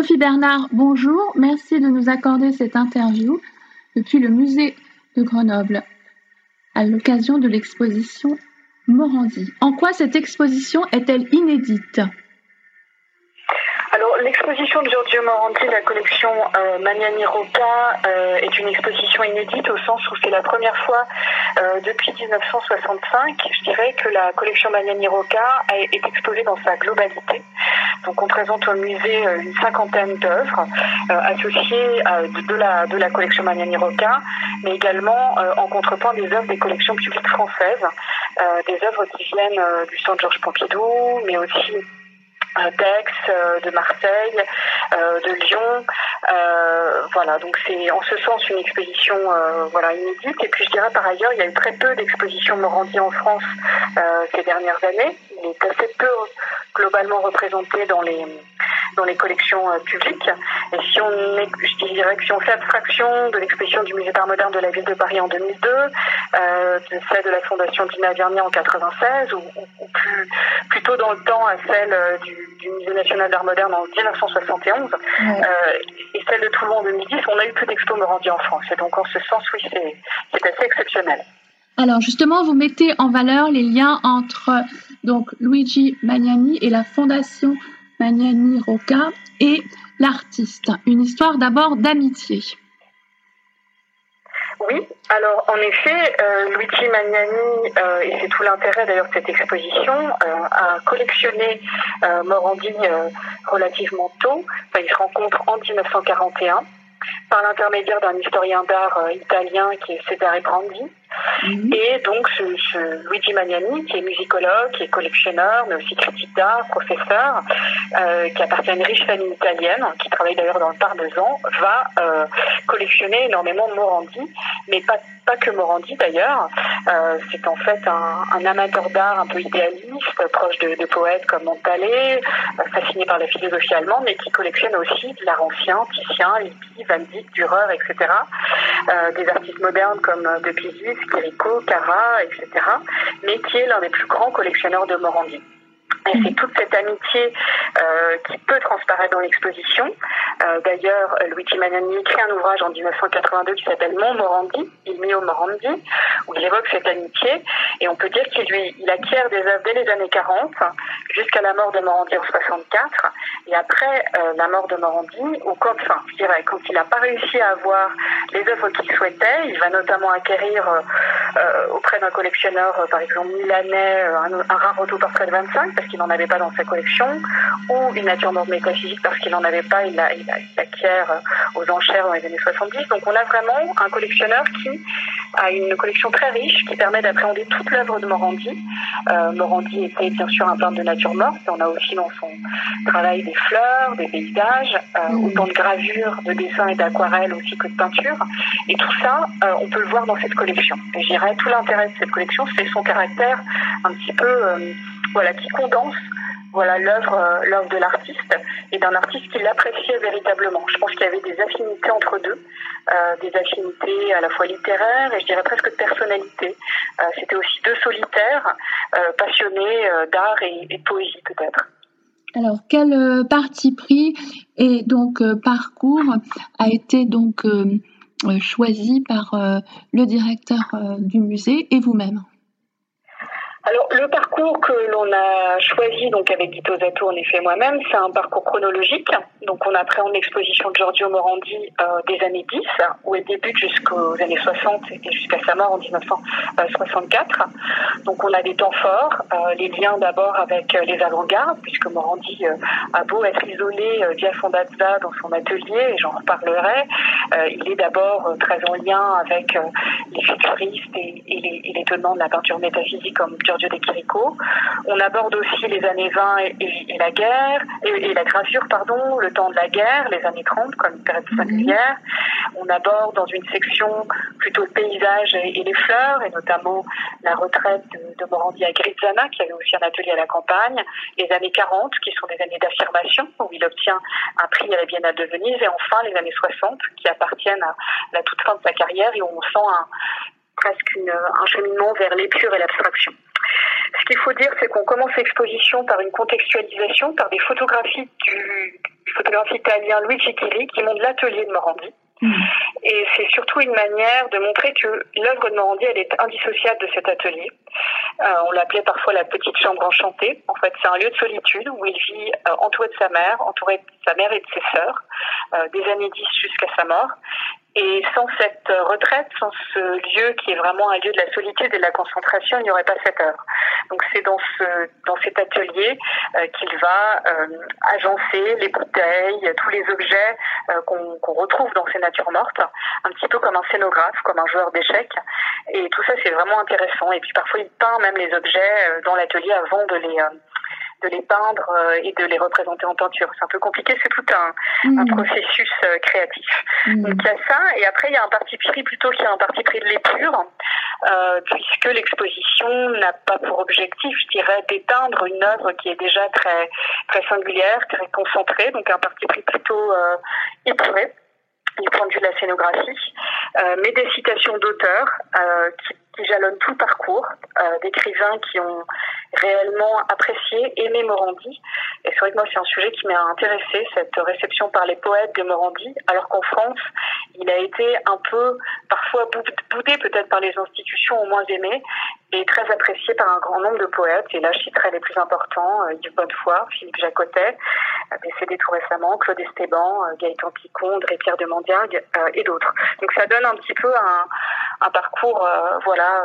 Sophie Bernard, bonjour. Merci de nous accorder cette interview depuis le musée de Grenoble à l'occasion de l'exposition Morandi. En quoi cette exposition est-elle inédite? Alors l'exposition de Giorgio Morandi, la collection euh, Magnani Rocca, euh, est une exposition inédite au sens où c'est la première fois euh, depuis 1965, je dirais, que la collection Magnani Rocca est exposée dans sa globalité. Donc on présente au musée euh, une cinquantaine d'œuvres euh, associées de, la, de la collection Magnani Rocca, mais également en contrepoint des œuvres des collections publiques françaises, des œuvres qui viennent du Centre Georges Pompidou, mais aussi d'Aix, euh, de Marseille, euh, de Lyon. Euh, voilà, donc c'est en ce sens une exposition voilà inédite. Et puis je dirais par ailleurs, il y a eu très peu d'expositions Morandi en France ces dernières années. Il est assez peu globalement représenté dans les dans les collections publiques. Et si on je dirais que si on fait abstraction de l'exposition du musée d'art moderne de la ville de Paris en 2002, de celle de la fondation Dina Vernier en 96, ou, plus, plutôt dans le temps à celle du du, Musée national d'art moderne en 1971 euh, et celle de Toulon en 2010, on a eu peu d'expos Morandi en France. Et donc en ce sens, oui, c'est assez exceptionnel. Alors justement, vous mettez en valeur les liens entre donc Luigi Magnani et la fondation Magnani Rocca et l'artiste. Une histoire d'abord d'amitié. Oui, alors en effet, euh, Luigi Magnani, euh, et c'est tout l'intérêt d'ailleurs de cette exposition, euh, a collectionné euh, Morandi relativement tôt. Enfin, ils se rencontrent en 1941 par l'intermédiaire d'un historien d'art italien qui est Cesare Brandi. Mhm. Et donc, ce, Luigi Magnani, qui est musicologue, qui est collectionneur, mais aussi critique d'art, professeur, euh, qui appartient à une riche famille italienne, qui travaille d'ailleurs dans le Parmesan, va euh, collectionner énormément Morandi, mais pas, pas que Morandi d'ailleurs. Euh, c'est en fait un, un amateur d'art un peu idéaliste, proche de, de poètes comme Montalet, euh, fasciné par la philosophie allemande, mais qui collectionne aussi l'art ancien, Titien, Lippi, Van Dyck, Dürer, etc. Euh, des artistes modernes comme De Pisis, Quirico, Cara, etc., mais qui est l'un des plus grands collectionneurs de Morandi. Et c'est toute cette amitié euh, qui peut transparaître dans l'exposition. Euh, D'ailleurs, Luigi Magnani écrit un ouvrage en 1982 qui s'appelle Mon Morandi, Il mio Morandi, où il évoque cette amitié. Et on peut dire qu'il lui, il acquiert des œuvres dès les années 40, jusqu'à la mort de Morandi en 64. Et après euh, la mort de Morandi, ou quand, je dirais, quand il n'a pas réussi à avoir les œuvres qu'il souhaitait, il va notamment acquérir auprès d'un collectionneur, par exemple milanais, un, un rare autoportrait de 25, parce qu'il n'en avait pas dans sa collection, ou une nature morte métaphysique parce qu'il n'en avait pas, il, a, il, acquiert euh, aux enchères dans les années 70. Donc on a vraiment un collectionneur qui a une collection très riche qui permet d'appréhender toute l'œuvre de Morandi. Euh, Morandi était bien sûr un peintre de nature morte, on a aussi dans son travail des fleurs, des paysages, euh, mmh. autant de gravures, de dessins et d'aquarelles aussi que de peinture. Et tout ça, euh, on peut le voir dans cette collection. Et je dirais tout l'intérêt de cette collection, c'est son caractère un petit peu voilà, qui condense voilà l'œuvre euh, l'œuvre de l'artiste et d'un artiste qui l'appréciait véritablement. Je pense qu'il y avait des affinités entre deux, euh, des affinités à la fois littéraires et je dirais presque de personnalité. Euh, C'était aussi deux solitaires passionnés d'art et, de poésie peut-être. Alors quel parti pris et donc parcours a été donc choisi par le directeur du musée et vous-même? Alors le parcours que l'on a choisi donc avec Guito Zato en effet moi-même, c'est un parcours chronologique. Donc on appréhende l'exposition de Giorgio Morandi euh, des années 10 où elle débute jusqu'aux années 60 et jusqu'à sa mort en 1964. Donc on a des temps forts, euh, les liens d'abord avec euh, les avant-gardes puisque Morandi a beau être isolé via Fondazza dans son atelier et j'en reparlerai, il est d'abord très en lien avec les futuristes et, les, l'étonnement de la peinture métaphysique Giorgio De Chirico. On aborde aussi les années 20 et, et, et la guerre, et, la gravure, pardon, le temps de la guerre, les années 30 comme une période singulière. On aborde dans une section plutôt le paysage et, les fleurs, et notamment la retraite de, de Morandi à Grizzana, qui avait aussi un atelier à la campagne, les années 40, qui sont des années d'affirmation, où il obtient un prix à la Biennale de Venise, et enfin les années 60, qui appartiennent à la toute fin de sa carrière, et où on sent un, presque une, un cheminement vers l'épure et l'abstraction. Ce qu'il faut dire, c'est qu'on commence l'exposition par une contextualisation, par des photographies du, photographe italien Luigi Chili qui montre l'atelier de Morandi. Mm. Et c'est surtout une manière de montrer que l'œuvre de Morandi, elle est indissociable de cet atelier. Euh, on l'appelait parfois la petite chambre enchantée. En fait, c'est un lieu de solitude où il vit euh, entouré de sa mère, entouré de sa mère et de ses sœurs, euh, des années 10 jusqu'à sa mort. Et sans cette retraite, sans ce lieu qui est vraiment un lieu de la solitude et de la concentration, il n'y aurait pas cette œuvre. Donc c'est dans ce dans cet atelier euh, qu'il va euh, agencer les bouteilles, tous les objets euh, qu'on retrouve dans ces natures mortes, un petit peu comme un scénographe, comme un joueur d'échecs. Et tout ça c'est vraiment intéressant. Et puis parfois il peint même les objets dans l'atelier avant de les de les peindre euh, et de les représenter en peinture. C'est un peu compliqué, c'est tout un, un mm. processus euh, créatif. Mm. Donc il y a ça, et après il y a un parti pris plutôt qu'il y a un parti pris de l'épure, euh, puisque l'exposition n'a pas pour objectif, je dirais, d'éteindre une œuvre qui est déjà très très singulière, très concentrée, donc un parti pris plutôt euh, épuré du point de vue de la scénographie, euh, mais des citations d'auteurs euh, qui, qui, jalonnent tout le parcours, euh, d'écrivains qui ont réellement apprécié, aimé Morandi. Et c'est vrai que moi, c'est un sujet qui m'a intéressé, cette réception par les poètes de Morandi, alors qu'en France, il a été un peu, parfois boudé peut-être par les institutions au moins aimées, et très apprécié par un grand nombre de poètes. Et là, je citerai les plus importants, euh, Yves Bonnefoy, Philippe Jacotet, euh, décédé tout récemment, Claude Esteban, euh, Gaëtan Picondre et Pierre de Mandiargue, et d'autres. Donc ça donne un petit peu un, un parcours voilà,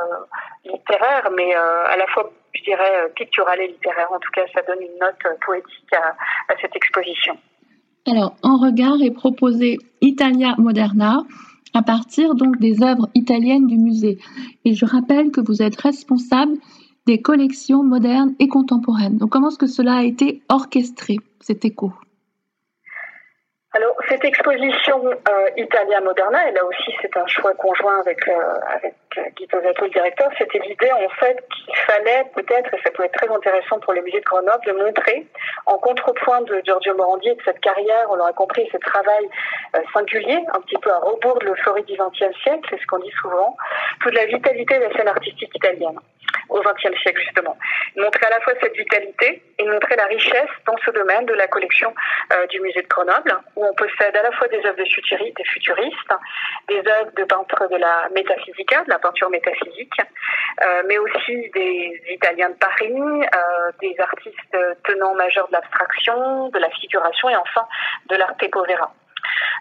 littéraire, mais à la fois je dirais, euh, picturale et littéraire. En tout cas, ça donne une note euh, poétique à, cette exposition. Alors, en regard est proposé Italia Moderna à partir donc des œuvres italiennes du musée. Et je rappelle que vous êtes responsable des collections modernes et contemporaines. Donc, comment est-ce que cela a été orchestré, cet écho? Alors, cette exposition euh, Italia Moderna, et là aussi c'est un choix conjoint avec, euh, avec euh, Guy Posato, le directeur, c'était l'idée en fait qu'il fallait peut-être, et ça peut être très intéressant pour le musée de Grenoble, de montrer en contrepoint de Giorgio Morandi et de cette carrière, on l'aura compris, ce travail euh, singulier, un petit peu à rebours de l'euphorie du XXe siècle, c'est ce qu'on dit souvent, toute la vitalité de la scène artistique italienne au XXe siècle justement. Montrer à la fois cette vitalité et montrer la richesse dans ce domaine de la collection euh, du musée de Grenoble, où on possède à la fois des œuvres de futuristes, des futuristes, des œuvres de peintres de la métaphysica, de la peinture métaphysique, euh, mais aussi des Italiens de Paris, des artistes tenants majeurs de l'abstraction, de la figuration et enfin de l'arte povera.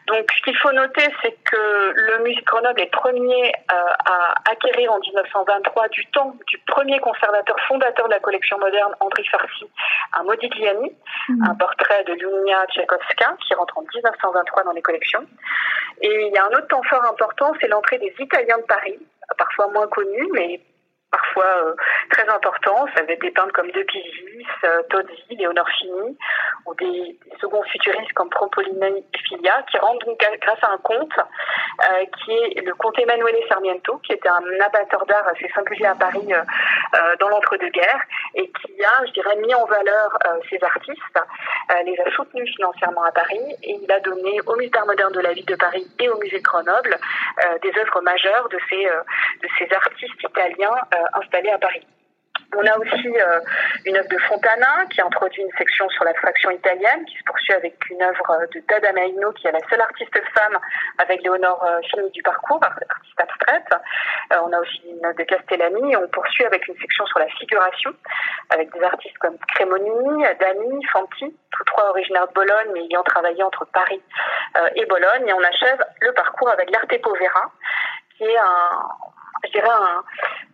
Donc, ce qu'il faut noter, c'est que le musée Grenoble est premier euh, à acquérir en 1923 du temps du premier conservateur fondateur de la collection moderne, André Farsi, un Modigliani, mmh. un portrait de Lunia Tchaikovska, qui rentre en 1923 dans les collections. Et il y a un autre temps fort important, c'est l'entrée des Italiens de Paris, parfois moins connus, mais euh, très importants. Ça avait des peintres comme De Pisis, euh, Tozzi, Léonore Fini, ou des, seconds futuristes comme Propolina Filia, qui rendent donc grâce à un conte euh, qui est le comte Emanuele Sarmiento, qui était un abatteur d'art assez singulier à Paris dans l'entre-deux-guerres, et qui a, je dirais, mis en valeur ces artistes, les a soutenus financièrement à Paris, et il a donné au musée d'art moderne de la ville de Paris et au musée de Grenoble des œuvres majeures de ces, de ces artistes italiens installé à Paris. On a aussi euh, une œuvre de Fontana qui introduit une section sur l'abstraction italienne qui se poursuit avec une œuvre de Dada Maino qui est la seule artiste femme avec Léonore euh, Fini du parcours, artiste abstraite. Euh, on a aussi une œuvre de Castellani et on poursuit avec une section sur la figuration avec des artistes comme Cremoni, Dani, Fanti, tous trois originaires de Bologne mais ayant travaillé entre Paris et Bologne. Et on achève le parcours avec l'Arte Povera qui est un, je dirais,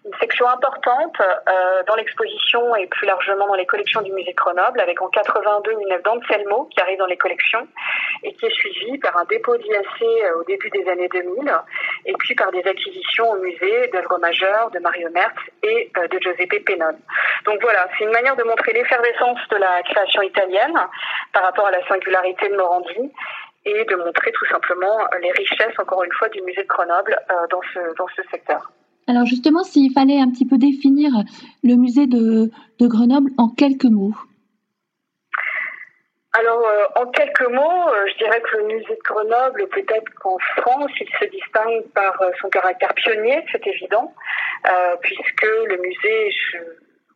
une section importante euh, dans l'exposition et plus largement dans les collections du musée Grenoble, avec en 82 une œuvre d'Anselmo qui arrive dans les collections et qui est suivie par un dépôt d'IAC euh, au début des années 2000 et puis par des acquisitions au musée d'œuvres majeures de Mario Merz et euh, de Giuseppe Pennone. Donc voilà, c'est une manière de montrer l'effervescence de la création italienne par rapport à la singularité de Morandi et de montrer tout simplement les richesses, encore une fois, du musée de Grenoble dans, ce, dans ce secteur. Alors justement, s'il fallait un petit peu définir le musée de, Grenoble en quelques mots. Alors, euh, en quelques mots, euh, je dirais que le musée de Grenoble, peut-être qu'en France, il se distingue par euh, son caractère pionnier, c'est évident, puisque le musée,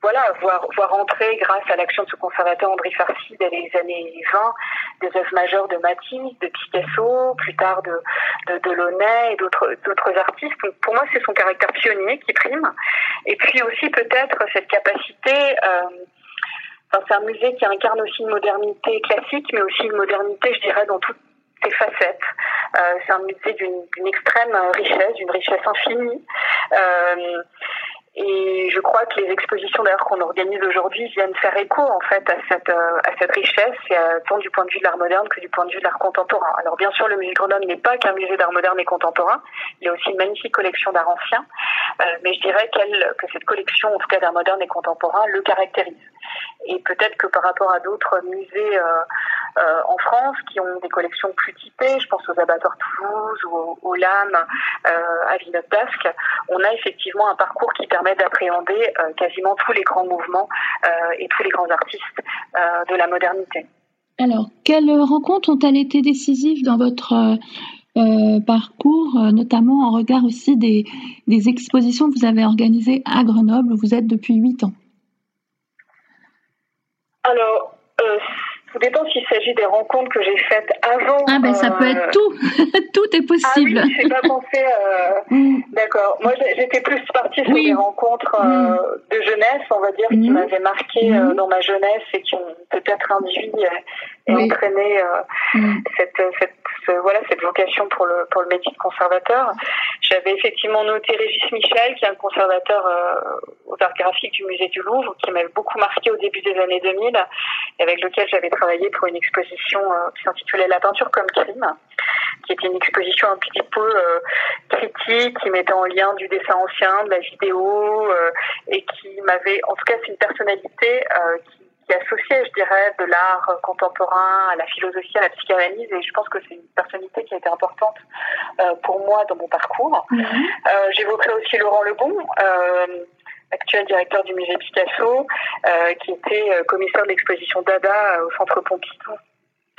voilà, voir, entrer grâce à l'action de ce conservateur André Farcy dès les années 20 des œuvres majeures de Matisse, de Picasso, plus tard de, de Delaunay et d'autres artistes. Donc pour moi, c'est son caractère pionnier qui prime. Et puis aussi peut-être cette capacité. Euh, c'est un musée qui incarne aussi une modernité classique, mais aussi une modernité, je dirais, dans toutes ses facettes. Euh, c'est un musée d'une extrême richesse, d'une richesse infinie. Euh, et je crois que les expositions d'ailleurs qu'on organise aujourd'hui viennent faire écho en fait à cette euh, à cette richesse, et tant du point de vue de l'art moderne que du point de vue de l'art contemporain. Alors bien sûr, le musée Grenoble n'est pas qu'un musée d'art moderne et contemporain. Il y a aussi une magnifique collection d'art ancien, euh, mais je dirais qu'elle que cette collection, en tout cas d'art moderne et contemporain, le caractérise. Et peut-être que par rapport à d'autres musées euh, euh, en France qui ont des collections plus typées, je pense aux abattoirs Toulouse ou aux, Lames euh, à Villeneuve d'Ascq, on a effectivement un parcours qui permet d'appréhender quasiment tous les grands mouvements et tous les grands artistes de la modernité. Alors, quelles rencontres ont-elles été décisives dans votre parcours, notamment en regard aussi des, des, expositions que vous avez organisées à Grenoble, où vous êtes depuis huit ans? Alors, euh, tout dépend s'il s'agit des rencontres que j'ai faites avant. Ah ben ça peut être euh, tout, tout est possible. Ah oui, j'ai pas pensé. Euh, mm. D'accord. Moi j'étais plus partie sur des rencontres mm. de jeunesse, on va dire, qui mm. m'avaient marqué dans ma jeunesse et qui ont peut-être induit et entraîné cette, cette voilà cette vocation pour le pour le métier de conservateur. J'avais effectivement noté Régis Michel, qui est un conservateur euh, aux arts graphiques du musée du Louvre, qui m'avait beaucoup marqué au début des années 2000, et avec lequel j'avais travaillé pour une exposition euh, qui s'intitulait La peinture comme crime, qui était une exposition un petit peu euh, critique, qui mettait en lien du dessin ancien, de la vidéo, et qui m'avait, en tout cas, c'est une personnalité qui qui associait, je dirais, de l'art contemporain à la philosophie, à la psychanalyse. Et je pense que c'est une personnalité qui a été importante euh, pour moi dans mon parcours. Mhm. Euh, j'évoquerai aussi Laurent Lebon. Euh, actuel directeur du musée Picasso, qui était commissaire de l'exposition Dada au Centre Pompidou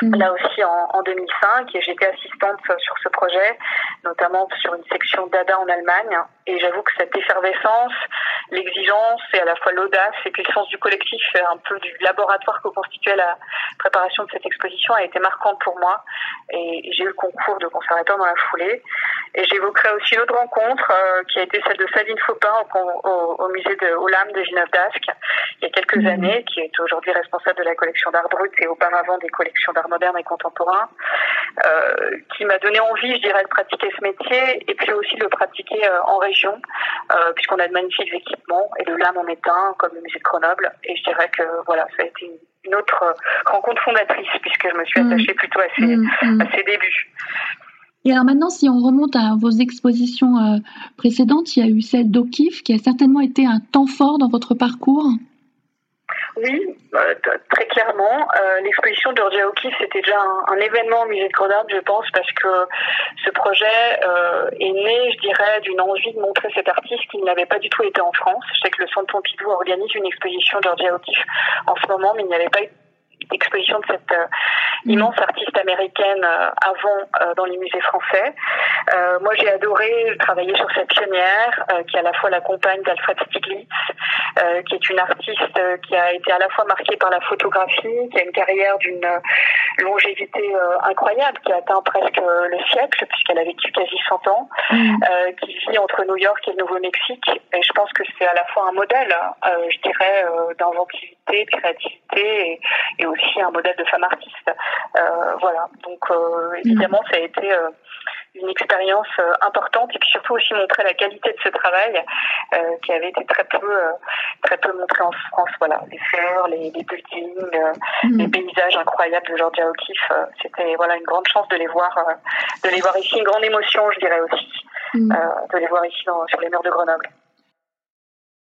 mhm. là aussi en, en 2005 et j'étais assistante sur ce projet, notamment sur une section Dada en Allemagne. Et j'avoue que cette effervescence, l'exigence et à la fois l'audace et puis le sens du collectif, un peu du laboratoire que constituait la préparation de cette exposition a été marquante pour moi. Et j'ai eu le concours de conservateur dans la foulée. Et j'évoquerai aussi une autre rencontre euh, qui a été celle de Sabine Faupin au, musée de Olam de Gineuve d'Ascq il y a quelques mmh. années, qui est aujourd'hui responsable de la collection d'art brut et auparavant des collections d'art moderne et contemporain, euh, qui m'a donné envie, je dirais, de pratiquer ce métier et puis aussi de le pratiquer euh, en région, puisqu'on a de magnifiques équipements et de l'âme en est un, comme le musée de Grenoble. Et je dirais que voilà, ça a été une, autre rencontre fondatrice puisque je me suis mmh. attachée plutôt à ses, mmh. à ses débuts. Et alors maintenant, si on remonte à vos expositions euh, précédentes, il y a eu celle d'O'Keeffe qui a certainement été un temps fort dans votre parcours. Oui, euh, très clairement. Euh, l'exposition de Georgia O'Keeffe, c'était déjà un, événement au musée de Grenoble, je pense, parce que ce projet est né, je dirais, d'une envie de montrer cet artiste qui n'avait pas du tout été en France. Je sais que le Centre Pompidou organise une exposition de Georgia O'Keeffe en ce moment, mais il n'y avait pas eu d'exposition de cette Mm. immense artiste américaine euh, avant euh, dans les musées français. Euh, moi, j'ai adoré travailler sur cette pionnière qui est à la fois la compagne d'Alfred Stieglitz, qui est une artiste qui a été à la fois marquée par la photographie, qui a une carrière d'une longévité incroyable, qui a atteint presque le siècle puisqu'elle a vécu quasi 100 ans, mm. qui vit entre New York et le Nouveau-Mexique. Et je pense que c'est à la fois un modèle, je dirais, d'inventivité, de créativité et, et aussi un modèle de femme artiste. Euh, voilà, donc euh, évidemment, ça a été euh, une expérience importante et puis surtout aussi montrer la qualité de ce travail qui avait été très peu très peu montré en France. Voilà, les fleurs, les, les buildings, mm. les paysages incroyables de Georgia O'Keeffe. C'était voilà une grande chance de les voir de les voir ici, une grande émotion, je dirais aussi, mm. de les voir ici sur les murs de Grenoble.